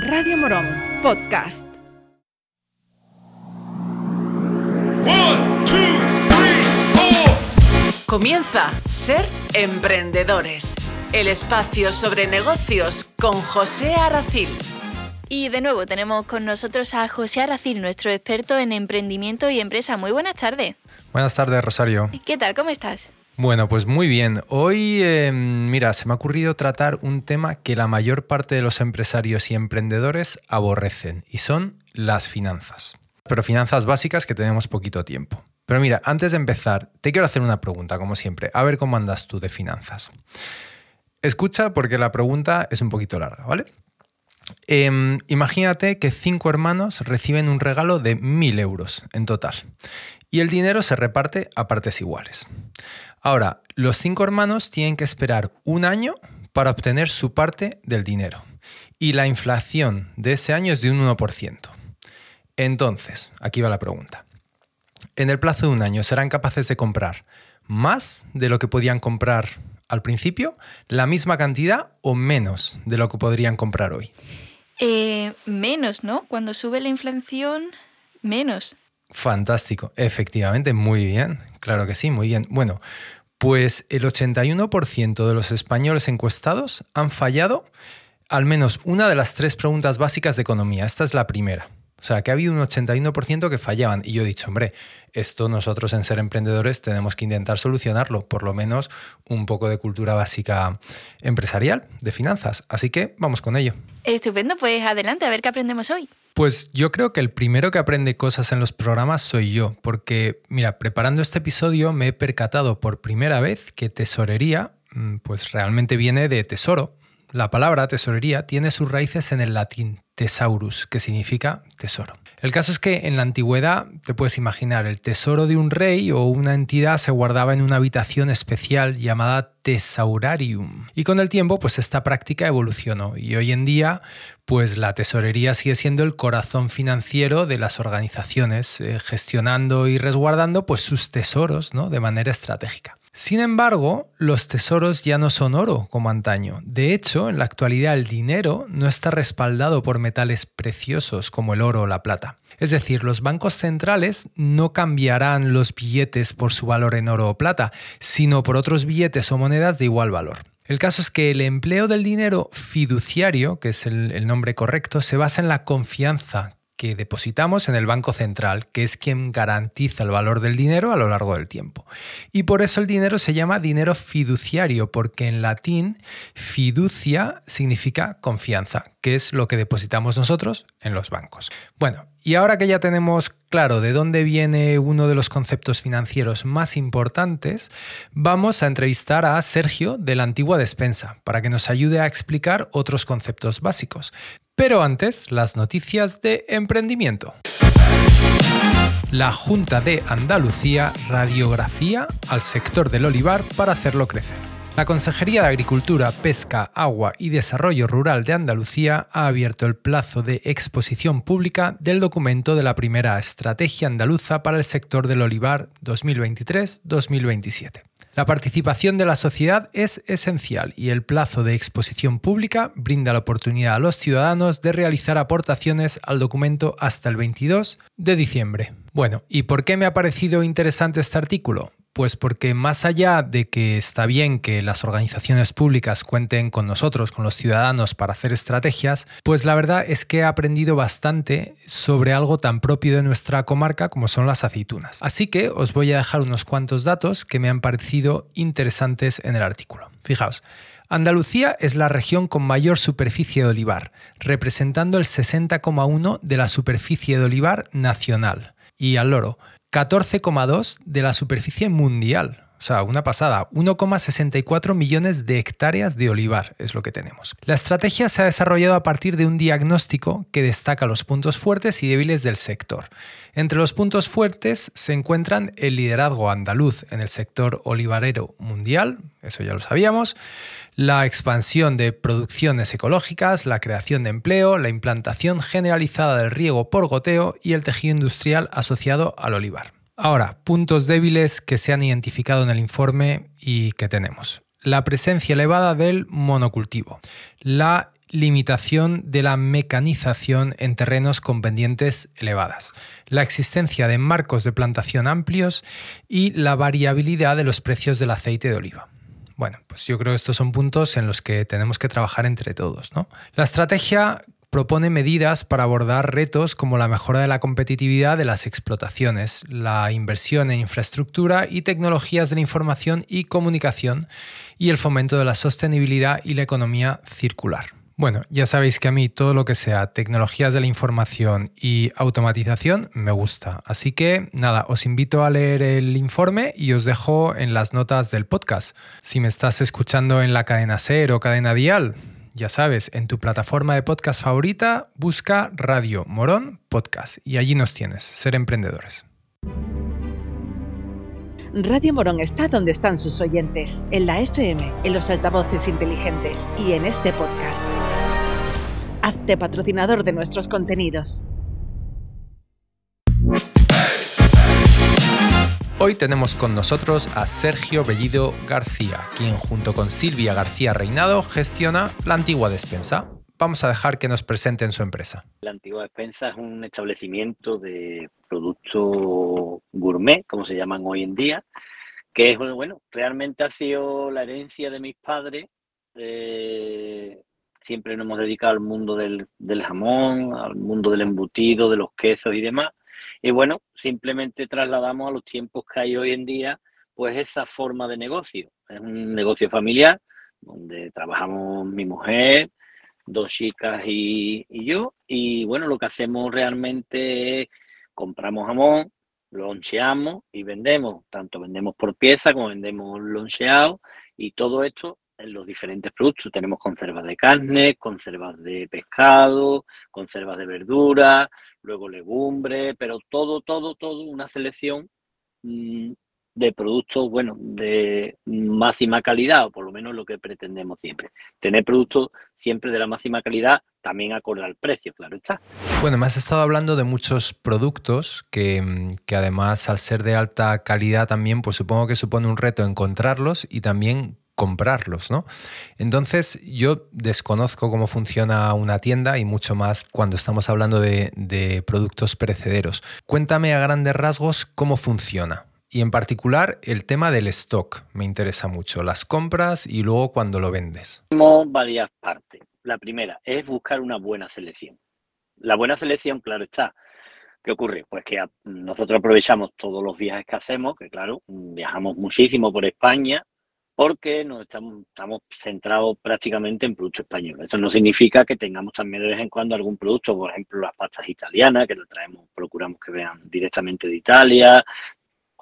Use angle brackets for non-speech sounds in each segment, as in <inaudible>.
Radio Morón Podcast. Comienza Ser Emprendedores, el espacio sobre negocios con José Aracil. Y de nuevo tenemos con nosotros a José Aracil, nuestro experto en emprendimiento y empresa. Muy buenas tardes. Buenas tardes, Rosario. ¿Qué tal? ¿Cómo estás? Bueno, pues muy bien. Hoy, em, mira, se me ha ocurrido tratar un tema que la mayor parte de los empresarios y emprendedores aborrecen, y son las finanzas. Pero finanzas básicas que tenemos poquito tiempo. Pero mira, antes de empezar, te quiero hacer una pregunta, como siempre. A ver cómo andas tú de finanzas. Escucha porque la pregunta es un poquito larga, ¿vale? Em, imagínate que cinco hermanos reciben un regalo de mil euros en total y el dinero se reparte a partes iguales. Ahora, los cinco hermanos tienen que esperar un año para obtener su parte del dinero y la inflación de ese año es de un 1%. Entonces, aquí va la pregunta. En el plazo de un año serán capaces de comprar más de lo que podían comprar al principio, la misma cantidad o menos de lo que podrían comprar hoy. Eh, menos, ¿no? Cuando sube la inflación, menos. Fantástico, efectivamente, muy bien, claro que sí, muy bien. Bueno, pues el 81% de los españoles encuestados han fallado al menos una de las tres preguntas básicas de economía. Esta es la primera. O sea, que ha habido un 81% que fallaban. Y yo he dicho, hombre, esto nosotros en ser emprendedores tenemos que intentar solucionarlo, por lo menos un poco de cultura básica empresarial, de finanzas. Así que vamos con ello. Estupendo, pues adelante, a ver qué aprendemos hoy. Pues yo creo que el primero que aprende cosas en los programas soy yo, porque mira, preparando este episodio me he percatado por primera vez que tesorería mm, pues realmente viene de tesoro. La palabra tesorería tiene sus raíces en el latín tesaurus, que significa tesoro. El caso es que en la antigüedad, te puedes imaginar, el tesoro de un rey o una entidad se guardaba en una habitación especial llamada tesaurarium. Y con el tiempo, pues esta práctica evolucionó y hoy en día, pues la tesorería sigue siendo el corazón financiero de las organizaciones, eh, gestionando y resguardando pues sus tesoros, ¿no? De manera estratégica. Sin embargo, los tesoros ya no son oro como antaño. De hecho, en la actualidad el dinero no está respaldado por metales preciosos como el oro o la plata. Es decir, los bancos centrales no cambiarán los billetes por su valor en oro o plata, sino por otros billetes o monedas de igual valor. El caso es que el empleo del dinero fiduciario, que es el, nombre correcto, se basa en la confianza que depositamos en el Banco Central, que es quien garantiza el valor del dinero a lo largo del tiempo. Y por eso el dinero se llama dinero fiduciario, porque en latín fiducia significa confianza, que es lo que depositamos nosotros en los bancos. Bueno, y ahora que ya tenemos claro de dónde viene uno de los conceptos financieros más importantes, vamos a entrevistar a Sergio de la antigua despensa para que nos ayude a explicar otros conceptos básicos. Pero antes, las noticias de emprendimiento. La Junta de Andalucía radiografía al sector del olivar para hacerlo crecer. La Consejería de Agricultura, Pesca, Agua y Desarrollo Rural de Andalucía ha abierto el plazo de exposición pública del documento de la primera Estrategia Andaluza para el sector del olivar 2023-2027. La participación de la sociedad es esencial y el plazo de exposición pública brinda la oportunidad a los ciudadanos de realizar aportaciones al documento hasta el 22 de diciembre. Bueno, ¿y por qué me ha parecido interesante este artículo? Pues porque más allá de que está bien que las organizaciones públicas cuenten con nosotros, con los ciudadanos, para hacer estrategias, pues la verdad es que he aprendido bastante sobre algo tan propio de nuestra comarca como son las aceitunas. Así que os voy a dejar unos cuantos datos que me han parecido interesantes en el artículo. Fijaos. Andalucía es la región con mayor superficie de olivar, representando el 60,1 de la superficie de olivar nacional. Y al loro, 14,2 de la superficie mundial. O sea, una pasada, 1,64 millones de hectáreas de olivar es lo que tenemos. La estrategia se ha desarrollado a partir de un diagnóstico que destaca los puntos fuertes y débiles del sector. Entre los puntos fuertes se encuentran el liderazgo andaluz en el sector olivarero mundial, eso ya lo sabíamos, la expansión de producciones ecológicas, la creación de empleo, la implantación generalizada del riego por goteo y el tejido industrial asociado al olivar. Ahora, puntos débiles que se han identificado en el informe y que tenemos. La presencia elevada del monocultivo, la limitación de la mecanización en terrenos con pendientes elevadas, la existencia de marcos de plantación amplios y la variabilidad de los precios del aceite de oliva. Bueno, pues yo creo que estos son puntos en los que tenemos que trabajar entre todos. ¿no? La estrategia propone medidas para abordar retos como la mejora de la competitividad de las explotaciones, la inversión en infraestructura y tecnologías de la información y comunicación y el fomento de la sostenibilidad y la economía circular. Bueno, ya sabéis que a mí todo lo que sea tecnologías de la información y automatización me gusta. Así que nada, os invito a leer el informe y os dejo en las notas del podcast. Si me estás escuchando en la cadena SER o cadena Dial, ya sabes, en tu plataforma de podcast favorita, busca Radio Morón Podcast y allí nos tienes, ser emprendedores. Radio Morón está donde están sus oyentes, en la FM, en los altavoces inteligentes y en este podcast. Hazte patrocinador de nuestros contenidos. Hoy tenemos con nosotros a Sergio Bellido García, quien junto con Silvia García Reinado gestiona la antigua despensa. Vamos a dejar que nos presenten su empresa. La antigua despensa es un establecimiento de productos gourmet, como se llaman hoy en día, que es bueno, realmente ha sido la herencia de mis padres. Eh, siempre nos hemos dedicado al mundo del jamón, al mundo del embutido, de los quesos y demás y bueno, simplemente trasladamos a los tiempos que hay hoy en día, pues esa forma de negocio. Es un negocio familiar donde trabajamos mi mujer, dos chicas y, yo. Y bueno, lo que hacemos realmente es compramos jamón, lo loncheamos y vendemos. Tanto vendemos por pieza como vendemos loncheado y todo esto los diferentes productos. Tenemos conservas de carne, conservas de pescado, conservas de verdura, luego legumbre, pero todo, todo, todo una selección mm, de productos, bueno, de máxima calidad, o por lo menos lo que pretendemos siempre. Tener productos siempre de la máxima calidad, también acorde al precio, claro está. Bueno, me has estado hablando de muchos productos que, mm, que además al ser de alta calidad también, pues supongo que supone un reto encontrarlos y también comprarlos, ¿no? Entonces, yo desconozco cómo funciona una tienda y mucho más cuando estamos hablando de, productos perecederos. Cuéntame a grandes rasgos cómo funciona. Y en particular el tema del stock me interesa mucho, las compras y luego cuando lo vendes. Tenemos varias partes. La primera es buscar una buena selección. La buena selección, claro está. ¿Qué ocurre? Pues que nosotros aprovechamos todos los viajes que hacemos, que claro, viajamos muchísimo por España, porque nos estamos, centrados prácticamente en productos españoles. Eso no significa que tengamos también de vez en cuando algún producto, por ejemplo, las pastas italianas, que lo traemos, procuramos que vean directamente de Italia,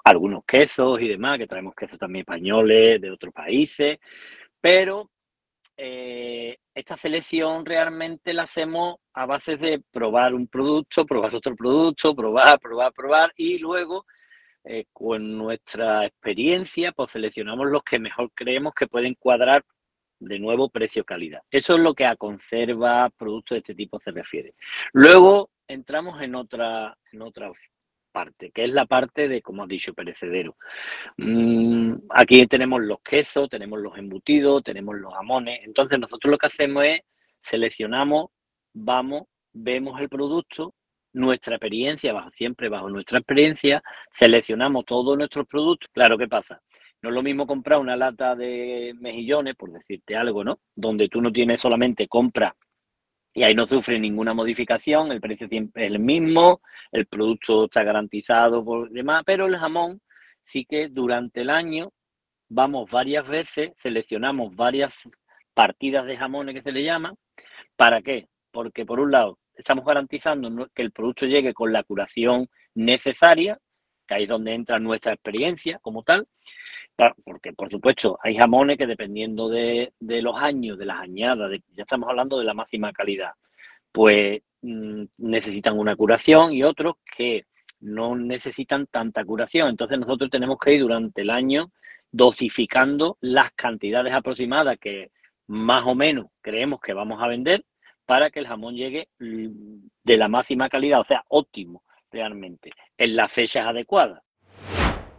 algunos quesos y demás, que traemos quesos también españoles de otros países, pero eh, esta selección realmente la hacemos a base de probar un producto, probar otro producto, probar, probar, probar y luego eh, con nuestra experiencia, pues seleccionamos los que mejor creemos que pueden cuadrar de nuevo precio-calidad. Eso es lo que a conserva productos de este tipo se refiere. Luego entramos en otra, en otra parte, que es la parte de, como has dicho, perecedero. Mm, aquí tenemos los quesos, tenemos los embutidos, tenemos los jamones. Entonces nosotros lo que hacemos es seleccionamos, vamos, vemos el producto nuestra experiencia, bajo, siempre bajo nuestra experiencia, seleccionamos todos nuestros productos. Claro, ¿qué pasa? No es lo mismo comprar una lata de mejillones, por decirte algo, ¿no? Donde tú no tienes solamente compra y ahí no sufre ninguna modificación, el precio siempre es el mismo, el producto está garantizado por demás, pero el jamón sí que durante el año vamos varias veces, seleccionamos varias partidas de jamones que se le llaman. ¿Para qué? Porque por un lado estamos garantizando que el producto llegue con la curación necesaria, que ahí es donde entra nuestra experiencia como tal, porque por supuesto hay jamones que dependiendo de, los años, de las añadas, ya estamos hablando de la máxima calidad, pues mm, necesitan una curación y otros que no necesitan tanta curación. Entonces nosotros tenemos que ir durante el año dosificando las cantidades aproximadas que más o menos creemos que vamos a vender para que el jamón llegue de la máxima calidad, o sea, óptimo realmente, en las fechas adecuadas.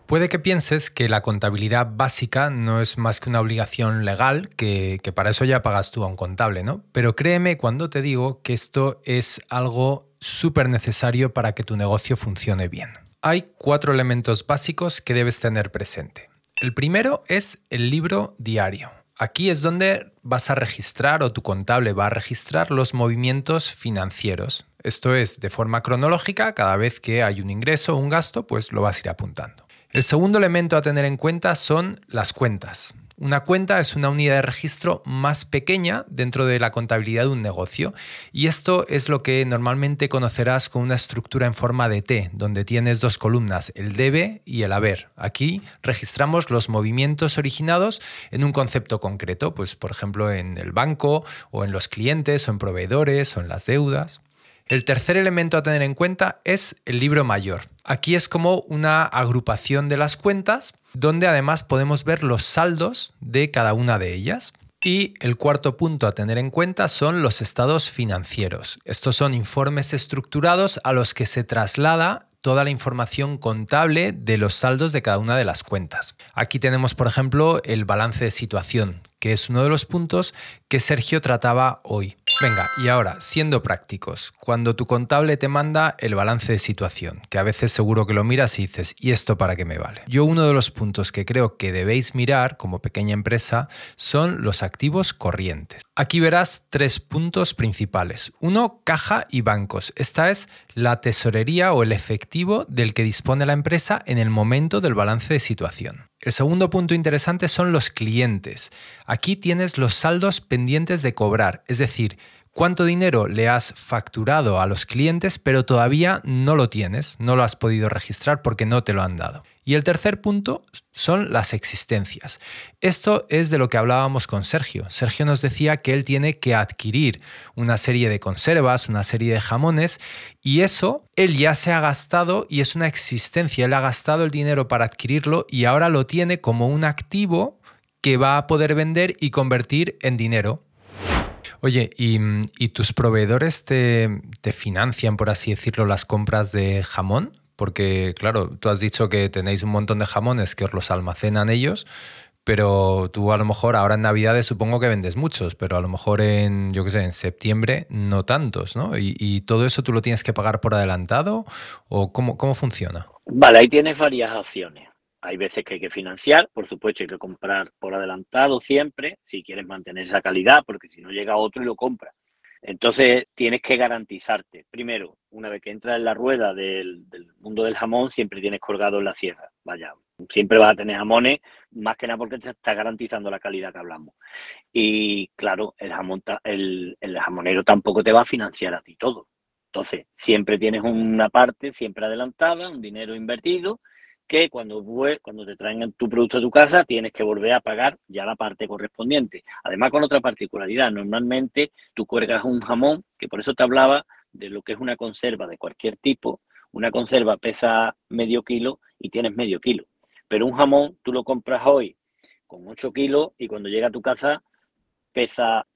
Puede que pienses que la contabilidad básica no es más que una obligación legal, que, que, para eso ya pagas tú a un contable, ¿no? Pero créeme cuando te digo que esto es algo súper necesario para que tu negocio funcione bien. Hay cuatro elementos básicos que debes tener presente. El primero es el libro diario. Aquí es donde vas a registrar o tu contable va a registrar los movimientos financieros. Esto es de forma cronológica, cada vez que hay un ingreso o un gasto, pues lo vas a ir apuntando. El segundo elemento a tener en cuenta son las cuentas. Una cuenta es una unidad de registro más pequeña dentro de la contabilidad de un negocio y esto es lo que normalmente conocerás con una estructura en forma de T, donde tienes dos columnas, el debe y el haber. Aquí registramos los movimientos originados en un concepto concreto, pues por ejemplo en el banco o en los clientes o en proveedores o en las deudas. El tercer elemento a tener en cuenta es el libro mayor. Aquí es como una agrupación de las cuentas donde además podemos ver los saldos de cada una de ellas. Y el cuarto punto a tener en cuenta son los estados financieros. Estos son informes estructurados a los que se traslada toda la información contable de los saldos de cada una de las cuentas. Aquí tenemos, por ejemplo, el balance de situación, que es uno de los puntos que Sergio trataba hoy. Venga, y ahora, siendo prácticos, cuando tu contable te manda el balance de situación, que a veces seguro que lo miras y dices, ¿y esto para qué me vale? Yo uno de los puntos que creo que debéis mirar como pequeña empresa son los activos corrientes. Aquí verás tres puntos principales. Uno, caja y bancos. Esta es la tesorería o el efectivo del que dispone la empresa en el momento del balance de situación. El segundo punto interesante son los clientes. Aquí tienes los saldos pendientes de cobrar, es decir, cuánto dinero le has facturado a los clientes, pero todavía no lo tienes, no lo has podido registrar porque no te lo han dado. Y el tercer punto son las existencias. Esto es de lo que hablábamos con Sergio. Sergio nos decía que él tiene que adquirir una serie de conservas, una serie de jamones, y eso él ya se ha gastado y es una existencia. Él ha gastado el dinero para adquirirlo y ahora lo tiene como un activo que va a poder vender y convertir en dinero. Oye, ¿y, tus proveedores te, financian, por así decirlo, las compras de jamón? Porque, claro, tú has dicho que tenéis un montón de jamones que os los almacenan ellos, pero tú a lo mejor ahora en Navidades supongo que vendes muchos, pero a lo mejor en, yo qué sé, en septiembre no tantos, ¿no? ¿Y, todo eso tú lo tienes que pagar por adelantado o cómo, cómo funciona? Vale, ahí tienes varias opciones. Hay veces que hay que financiar, por supuesto hay que comprar por adelantado siempre, si quieres mantener esa calidad, porque si no llega otro y lo compra. Entonces tienes que garantizarte. Primero, una vez que entras en la rueda del, mundo del jamón, siempre tienes colgado en la sierra. Vaya, siempre vas a tener jamones, más que nada porque te está garantizando la calidad que hablamos. Y claro, el, jamón, el, el jamonero tampoco te va a financiar a ti todo. Entonces, siempre tienes una parte siempre adelantada, un dinero invertido, que cuando, cuando te traen tu producto a tu casa tienes que volver a pagar ya la parte correspondiente. Además, con otra particularidad, normalmente tú cuelgas un jamón, que por eso te hablaba de lo que es una conserva de cualquier tipo. Una conserva pesa medio kilo y tienes medio kilo. Pero un jamón tú lo compras hoy con 8 kilos y cuando llega a tu casa pesa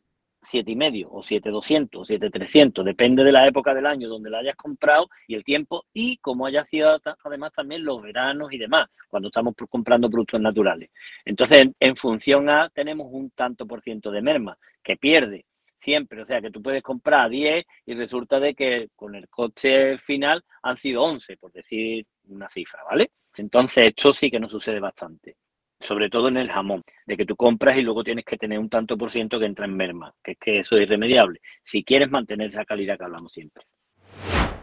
siete y medio o siete doscientos, siete trescientos, depende de la época del año donde la hayas comprado y el tiempo y como haya sido además también los veranos y demás, cuando estamos comprando productos naturales. Entonces, en, función a tenemos un tanto por ciento de merma que pierde siempre, o sea que tú puedes comprar 10 y resulta de que con el coche final han sido 11, por decir una cifra, ¿vale? Entonces, esto sí que nos sucede bastante sobre todo en el jamón, de que tú compras y luego tienes que tener un tanto por ciento que entra en merma, que es que eso es irremediable, si quieres mantener esa calidad que hablamos siempre.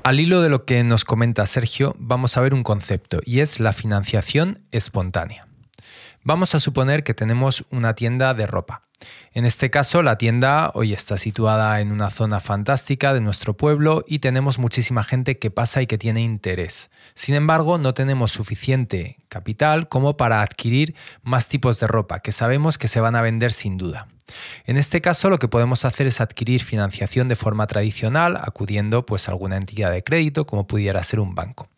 Al hilo de lo que nos comenta Sergio, vamos a ver un concepto y es la financiación espontánea. Vamos a suponer que tenemos una tienda de ropa. En este caso, la tienda hoy está situada en una zona fantástica de nuestro pueblo y tenemos muchísima gente que pasa y que tiene interés. Sin embargo, no tenemos suficiente capital como para adquirir más tipos de ropa que sabemos que se van a vender sin duda. En este caso lo que podemos hacer es adquirir financiación de forma tradicional acudiendo pues a alguna entidad de crédito como pudiera ser un banco.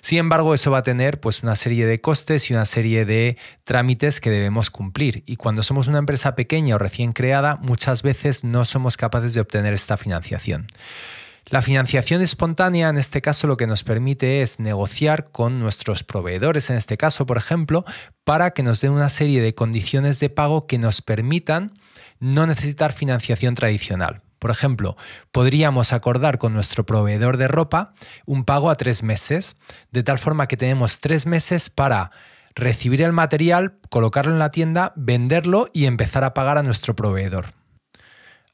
Sin embargo, eso va a tener pues una serie de costes y una serie de trámites que debemos cumplir y cuando somos una empresa pequeña o recién creada muchas veces no somos capaces de obtener esta financiación. La financiación espontánea en este caso lo que nos permite es negociar con nuestros proveedores, en este caso, por ejemplo, para que nos den una serie de condiciones de pago que nos permitan no necesitar financiación tradicional. Por ejemplo, podríamos acordar con nuestro proveedor de ropa un pago a tres meses, de tal forma que tenemos tres meses para recibir el material, colocarlo en la tienda, venderlo y empezar a pagar a nuestro proveedor.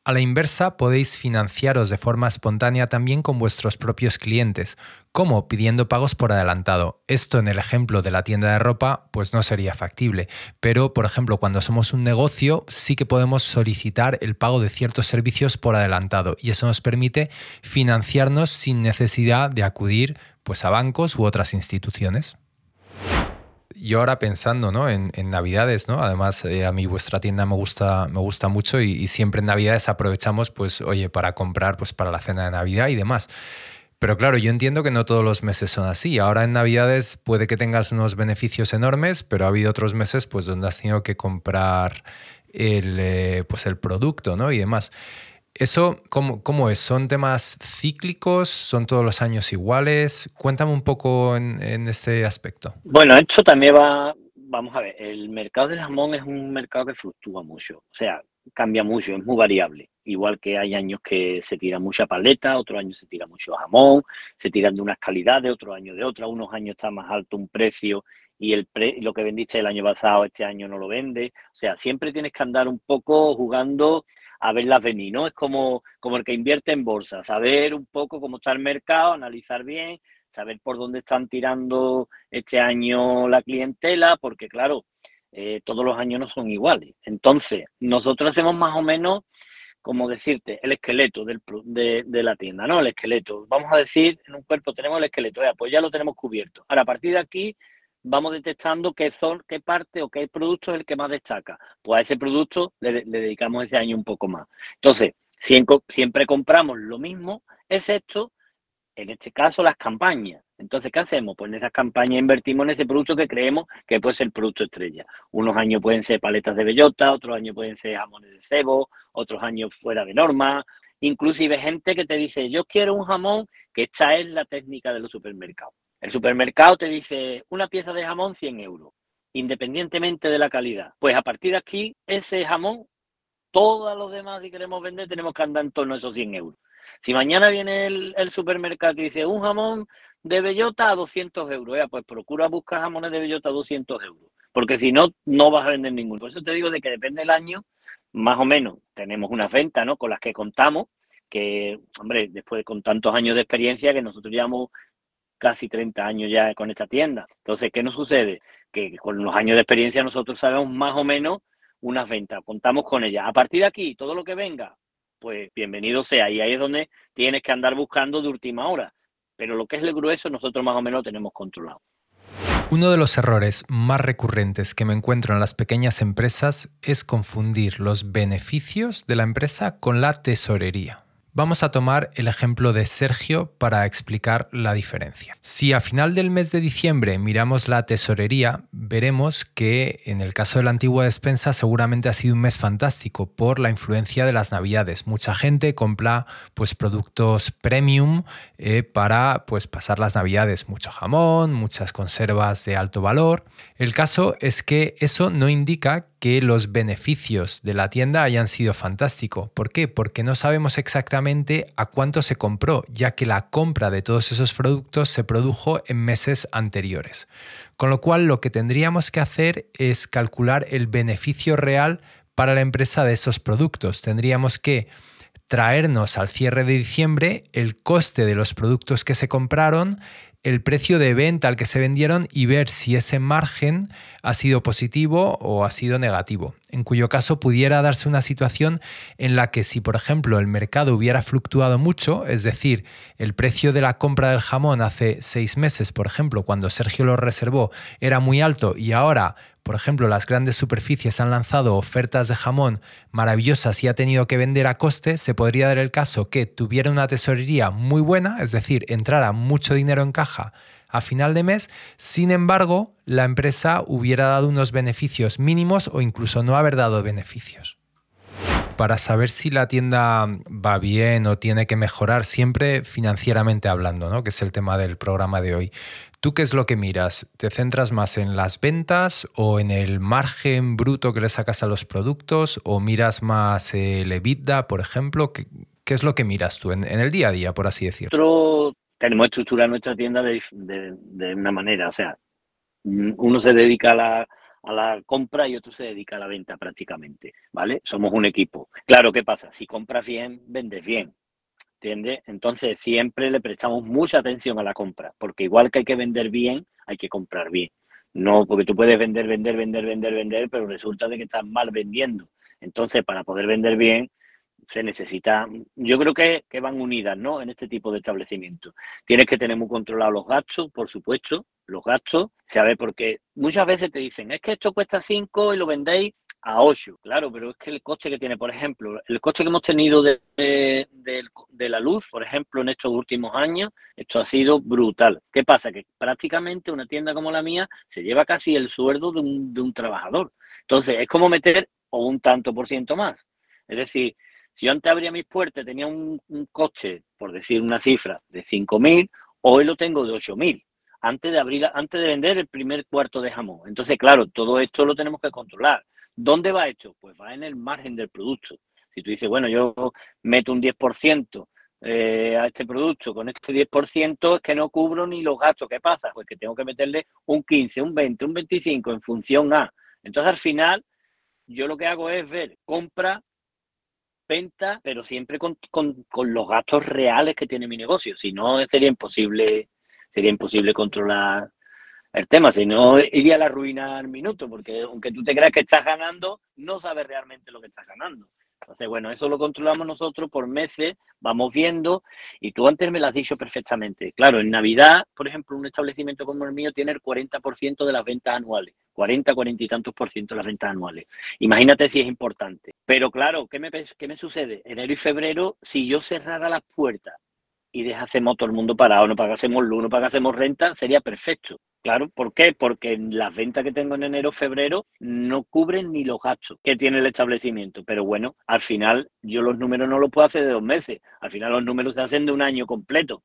A la inversa, podéis financiaros de forma espontánea también con vuestros propios clientes, como pidiendo pagos por adelantado. Esto en el ejemplo de la tienda de ropa, pues no sería factible, pero por ejemplo, cuando somos un negocio, sí que podemos solicitar el pago de ciertos servicios por adelantado y eso nos permite financiarnos sin necesidad de acudir pues a bancos u otras instituciones yo ahora pensando ¿no? en, Navidades, ¿no? además eh, a mí vuestra tienda me gusta, me gusta mucho y, siempre en Navidades aprovechamos, pues, oye, para comprar pues, para la cena de Navidad y demás. Pero claro, yo entiendo que no todos los meses son así. Ahora en Navidades puede que tengas unos beneficios enormes, pero ha habido otros meses pues, donde has tenido que comprar el, eh, pues, el producto ¿no? y demás. ¿Eso cómo, cómo, es? ¿Son temas cíclicos? ¿Son todos los años iguales? Cuéntame un poco en, en, este aspecto. Bueno, esto también va, vamos a ver, el mercado del jamón es un mercado que fluctúa mucho, o sea, cambia mucho, es muy variable. Igual que hay años que se tira mucha paleta, otros años se tira mucho jamón, se tiran de unas calidades, otros años de otras, unos años está más alto un precio y el lo que vendiste el año pasado, este año no lo vende. O sea, siempre tienes que andar un poco jugando a verlas venir, ¿no? Es como, como el que invierte en bolsa, saber un poco cómo está el mercado, analizar bien, saber por dónde están tirando este año la clientela, porque claro, eh, todos los años no son iguales. Entonces, nosotros hacemos más o menos, como decirte, el esqueleto del, de, de, la tienda, ¿no? El esqueleto. Vamos a decir, en un cuerpo tenemos el esqueleto, ya, pues ya lo tenemos cubierto. Ahora, a partir de aquí, vamos detectando qué son, qué parte o qué producto es el que más destaca. Pues a ese producto le, dedicamos ese año un poco más. Entonces, siempre, compramos lo mismo, excepto, en este caso, las campañas. Entonces, ¿qué hacemos? Pues en esas campañas invertimos en ese producto que creemos que puede ser el producto estrella. Unos años pueden ser paletas de bellota, otros años pueden ser jamones de cebo, otros años fuera de norma. Inclusive gente que te dice, yo quiero un jamón, que esta es la técnica de los supermercados. El supermercado te dice una pieza de jamón 100 euros, independientemente de la calidad. Pues a partir de aquí, ese jamón, todos los demás, si queremos vender, tenemos que andar en torno a esos 100 euros. Si mañana viene el, supermercado y dice un jamón de bellota a 200 euros, ya, pues procura buscar jamones de bellota a 200 euros, porque si no, no vas a vender ninguno. Por eso te digo de que depende del año, más o menos tenemos unas ventas ¿no? con las que contamos, que, hombre, después de con tantos años de experiencia que nosotros llevamos casi 30 años ya con esta tienda. Entonces, ¿qué nos sucede? Que con los años de experiencia nosotros sabemos más o menos unas ventas, contamos con ellas. A partir de aquí, todo lo que venga, pues bienvenido sea. Y ahí es donde tienes que andar buscando de última hora. Pero lo que es el grueso, nosotros más o menos lo tenemos controlado. Uno de los errores más recurrentes que me encuentro en las pequeñas empresas es confundir los beneficios de la empresa con la tesorería. Vamos a tomar el ejemplo de Sergio para explicar la diferencia. Si a final del mes de diciembre miramos la tesorería, veremos que en el caso de la antigua despensa seguramente ha sido un mes fantástico por la influencia de las navidades. Mucha gente compra pues, productos premium eh, para pues, pasar las navidades, mucho jamón, muchas conservas de alto valor. El caso es que eso no indica que los beneficios de la tienda hayan sido fantásticos. ¿Por qué? Porque no sabemos exactamente a cuánto se compró, ya que la compra de todos esos productos se produjo en meses anteriores. Con lo cual lo que tendríamos que hacer es calcular el beneficio real para la empresa de esos productos. Tendríamos que traernos al cierre de diciembre el coste de los productos que se compraron el precio de venta al que se vendieron y ver si ese margen ha sido positivo o ha sido negativo, en cuyo caso pudiera darse una situación en la que si por ejemplo el mercado hubiera fluctuado mucho, es decir, el precio de la compra del jamón hace seis meses, por ejemplo, cuando Sergio lo reservó, era muy alto y ahora por ejemplo, las grandes superficies han lanzado ofertas de jamón maravillosas y ha tenido que vender a coste, se podría dar el caso que tuviera una tesorería muy buena, es decir, entrara mucho dinero en caja a final de mes, sin embargo, la empresa hubiera dado unos beneficios mínimos o incluso no haber dado beneficios. para saber si la tienda va bien o tiene que mejorar, siempre financieramente hablando, ¿no? que es el tema del programa de hoy. ¿Tú qué es lo que miras? ¿Te centras más en las ventas o en el margen bruto que le sacas a los productos o miras más el EBITDA, por ejemplo? ¿Qué, es lo que miras tú en, el día a día, por así decirlo? Nosotros tenemos estructurada nuestra tienda de, de, una manera, o sea, uno se dedica a la, a la compra y otro se dedica a la venta prácticamente, ¿vale? Somos un equipo. Claro, ¿qué pasa? Si compras bien, vendes bien. ¿Entiendes? Entonces siempre le prestamos mucha atención a la compra, porque igual que hay que vender bien, hay que comprar bien. No, porque tú puedes vender, vender, vender, vender, vender, pero resulta de que estás mal vendiendo. Entonces, para poder vender bien, se necesita, yo creo que, van unidas, ¿no? En este tipo de establecimientos. Tienes que tener muy controlados los gastos, por supuesto, los gastos, ¿sabes? Porque muchas veces te dicen, es que esto cuesta 5 y lo vendéis a 8, claro, pero es que el coche que tiene, por ejemplo, el coche que hemos tenido de, de, la luz, por ejemplo, en estos últimos años, esto ha sido brutal. ¿Qué pasa? Que prácticamente una tienda como la mía se lleva casi el sueldo de un, de un trabajador. Entonces, es como meter o un tanto por ciento más. Es decir, si yo antes abría mis puertas, tenía un, un coche, por decir una cifra, de 5.000, hoy lo tengo de 8.000 antes de abrir, antes de vender el primer cuarto de jamón. Entonces, claro, todo esto lo tenemos que controlar. ¿Dónde va esto? Pues va en el margen del producto. Si tú dices, bueno, yo meto un 10% eh, a este producto, con este 10% es que no cubro ni los gastos. ¿Qué pasa? Pues que tengo que meterle un 15, un 20, un 25 en función a. Entonces, al final, yo lo que hago es ver compra, venta, pero siempre con, con los gastos reales que tiene mi negocio. Si no, sería imposible sería imposible controlar el tema, si no iría a la ruina al minuto, porque aunque tú te creas que estás ganando, no sabes realmente lo que estás ganando. Entonces, bueno, eso lo controlamos nosotros por meses, vamos viendo, y tú antes me lo has dicho perfectamente. Claro, en Navidad, por ejemplo, un establecimiento como el mío tiene el 40% de las ventas anuales, 40, 40 y tantos por ciento de las ventas anuales. Imagínate si es importante. Pero claro, ¿qué me, qué me sucede? Enero y febrero, si yo cerrara las puertas y dejásemos todo el mundo parado, no pagásemos luz, no pagásemos renta, sería perfecto. Claro, ¿por qué? Porque las ventas que tengo en enero, febrero no cubren ni los gastos que tiene el establecimiento. Pero bueno, al final yo los números no los puedo hacer de dos meses. Al final los números se hacen de un año completo.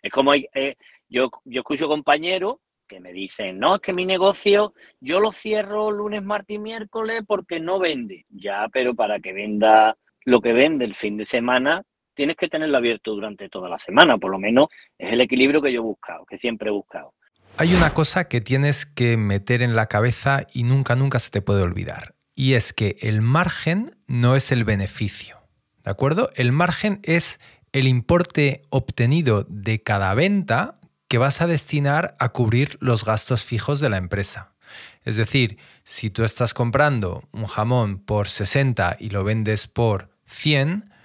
Es como eh, yo, yo escucho compañeros que me dicen, no, es que mi negocio yo lo cierro lunes, martes y miércoles porque no vende. Ya, pero para que venda lo que vende el fin de semana, tienes que tenerlo abierto durante toda la semana, por lo menos es el equilibrio que yo he buscado, que siempre he buscado. Hay una cosa que tienes que meter en la cabeza y nunca, nunca se te puede olvidar, y es que el margen no es el beneficio, ¿de acuerdo? El margen es el importe obtenido de cada venta que vas a destinar a cubrir los gastos fijos de la empresa. Es decir, si tú estás comprando un jamón por 60 y lo vendes por 100,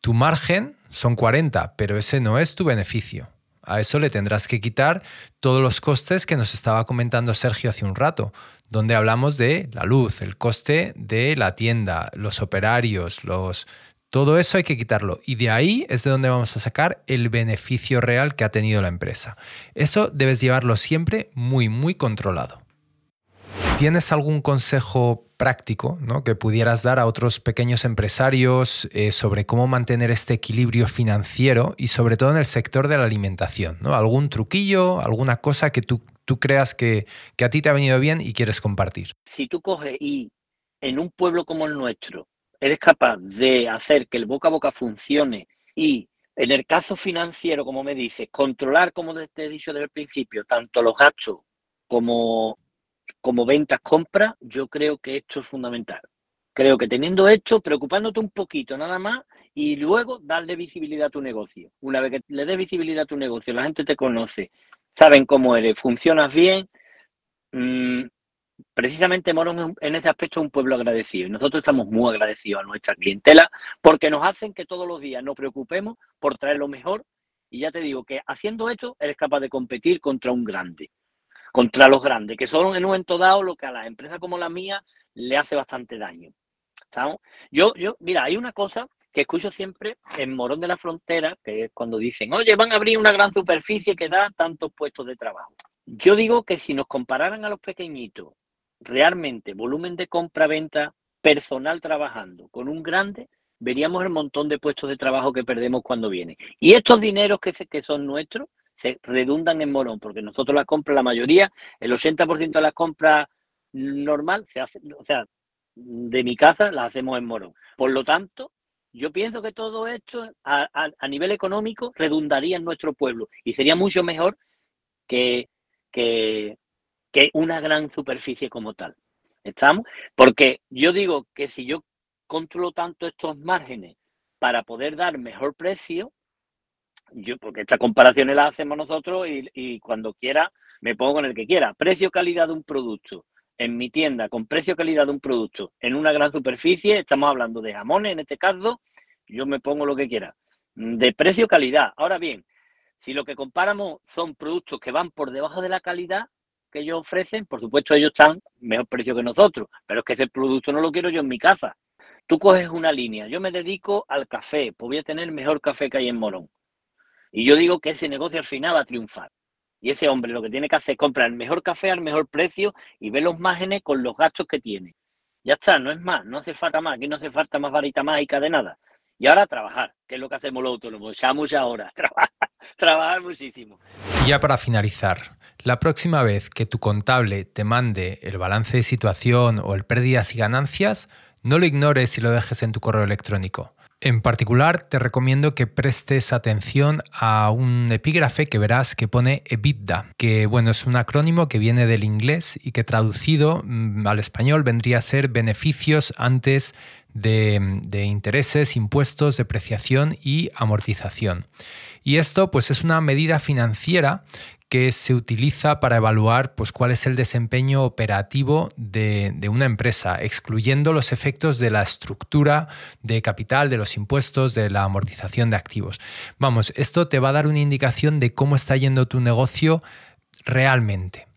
tu margen son 40, pero ese no es tu beneficio. A eso le tendrás que quitar todos los costes que nos estaba comentando Sergio hace un rato, donde hablamos de la luz, el coste de la tienda, los operarios, los todo eso hay que quitarlo y de ahí es de donde vamos a sacar el beneficio real que ha tenido la empresa. Eso debes llevarlo siempre muy muy controlado. ¿Tienes algún consejo práctico ¿no? que pudieras dar a otros pequeños empresarios eh, sobre cómo mantener este equilibrio financiero y sobre todo en el sector de la alimentación? ¿no? ¿Algún truquillo, alguna cosa que tú, creas que, que a ti te ha venido bien y quieres compartir? Si tú coges y en un pueblo como el nuestro eres capaz de hacer que el boca a boca funcione y en el caso financiero, como me dices, controlar, como te he dicho desde el principio, tanto los gastos como como ventas, compras, yo creo que esto es fundamental. Creo que teniendo esto, preocupándote un poquito nada más y luego darle visibilidad a tu negocio. Una vez que le des visibilidad a tu negocio, la gente te conoce, saben cómo eres, funcionas bien. Mm, precisamente Morón en ese aspecto es un pueblo agradecido y nosotros estamos muy agradecidos a nuestra clientela porque nos hacen que todos los días nos preocupemos por traer lo mejor y ya te digo que haciendo esto eres capaz de competir contra un grande contra los grandes, que son en un momento dado lo que a las empresas como la mía le hace bastante daño. Yo, yo, mira, hay una cosa que escucho siempre en Morón de la Frontera, que es cuando dicen, oye, van a abrir una gran superficie que da tantos puestos de trabajo. Yo digo que si nos compararan a los pequeñitos, realmente volumen de compra-venta personal trabajando con un grande, veríamos el montón de puestos de trabajo que perdemos cuando viene. Y estos dineros que, que son nuestros se redundan en Morón, porque nosotros las compras, la mayoría, el 80% de las compras normal se hace, o sea, de mi casa las hacemos en Morón. Por lo tanto, yo pienso que todo esto a, nivel económico redundaría en nuestro pueblo y sería mucho mejor que, que, que una gran superficie como tal. ¿Estamos? Porque yo digo que si yo controlo tanto estos márgenes para poder dar mejor precio, yo, porque estas comparaciones las hacemos nosotros y, cuando quiera me pongo con el que quiera. Precio-calidad de un producto en mi tienda con precio-calidad de un producto en una gran superficie, estamos hablando de jamones en este caso, yo me pongo lo que quiera. De precio-calidad. Ahora bien, si lo que comparamos son productos que van por debajo de la calidad que ellos ofrecen, por supuesto ellos están mejor precio que nosotros, pero es que ese producto no lo quiero yo en mi casa. Tú coges una línea, yo me dedico al café, pues voy a tener mejor café que hay en Morón. Y yo digo que ese negocio al final va a triunfar. Y ese hombre lo que tiene que hacer es comprar el mejor café al mejor precio y ver los márgenes con los gastos que tiene. Ya está, no es más, no hace falta más, aquí no hace falta más varita mágica de nada. Y ahora trabajar, que es lo que hacemos los autónomos, ya muchas horas, <laughs> trabajar, trabajar muchísimo. Ya para finalizar, la próxima vez que tu contable te mande el balance de situación o el pérdidas y ganancias, no lo ignores y lo dejes en tu correo electrónico. En particular, te recomiendo que prestes atención a un epígrafe que verás que pone EBITDA, que bueno, es un acrónimo que viene del inglés y que traducido mm, al español vendría a ser beneficios antes de, de intereses, impuestos, depreciación y amortización. Y esto pues es una medida financiera que se utiliza para evaluar pues, cuál es el desempeño operativo de, de, una empresa, excluyendo los efectos de la estructura de capital, de los impuestos, de la amortización de activos. Vamos, esto te va a dar una indicación de cómo está yendo tu negocio realmente.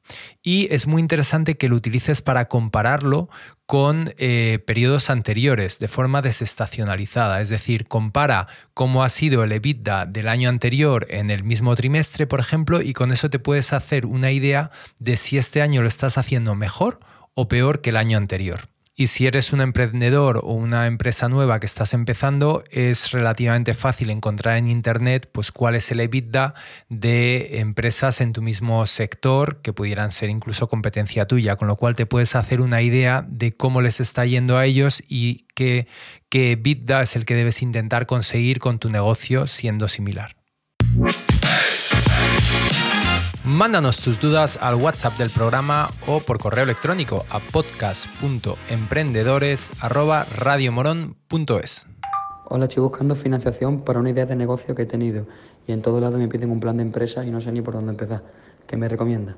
Y es muy interesante que lo utilices para compararlo con eh, periodos anteriores de forma desestacionalizada, es decir, compara cómo ha sido el EBITDA del año anterior en el mismo trimestre, por ejemplo, y con eso te puedes hacer una idea de si este año lo estás haciendo mejor o peor que el año anterior. Y si eres un emprendedor o una empresa nueva que estás empezando, es relativamente fácil encontrar en Internet pues, cuál es el EBITDA de empresas en tu mismo sector que pudieran ser incluso competencia tuya, con lo cual te puedes hacer una idea de cómo les está yendo a ellos y qué, qué EBITDA es el que debes intentar conseguir con tu negocio siendo similar. Mándanos tus dudas al WhatsApp del programa o por correo electrónico a podcast.emprendedores.radiomoron.es. Hola, estoy buscando financiación para una idea de negocio que he tenido y en todo lado me piden un plan de empresa y no sé ni por dónde empezar. ¿Qué me recomienda?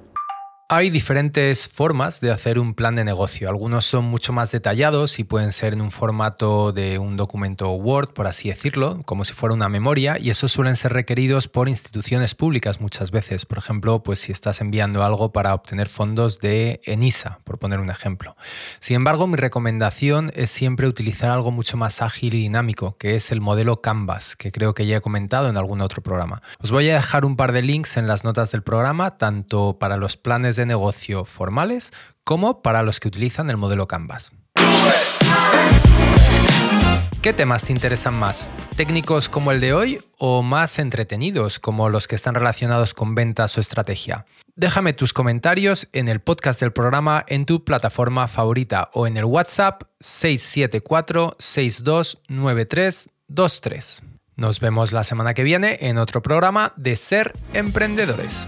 Hay diferentes formas de hacer un plan de negocio. Algunos son mucho más detallados y pueden ser en un formato de un documento Word, por así decirlo, como si fuera una memoria, y esos suelen ser requeridos por instituciones públicas muchas veces. Por ejemplo, pues si estás enviando algo para obtener fondos de ENISA, por poner un ejemplo. Sin embargo, mi recomendación es siempre utilizar algo mucho más ágil y dinámico, que es el modelo Canvas, que creo que ya he comentado en algún otro programa. Os voy a dejar un par de links en las notas del programa, tanto para los planes de negocio formales como para los que utilizan el modelo Canvas. ¿Qué temas te interesan más? ¿Técnicos como el de hoy o más entretenidos como los que están relacionados con ventas o estrategia? Déjame tus comentarios en el podcast del programa en tu plataforma favorita o en el WhatsApp 674 629323. Nos vemos la semana que viene en otro programa de Ser Emprendedores.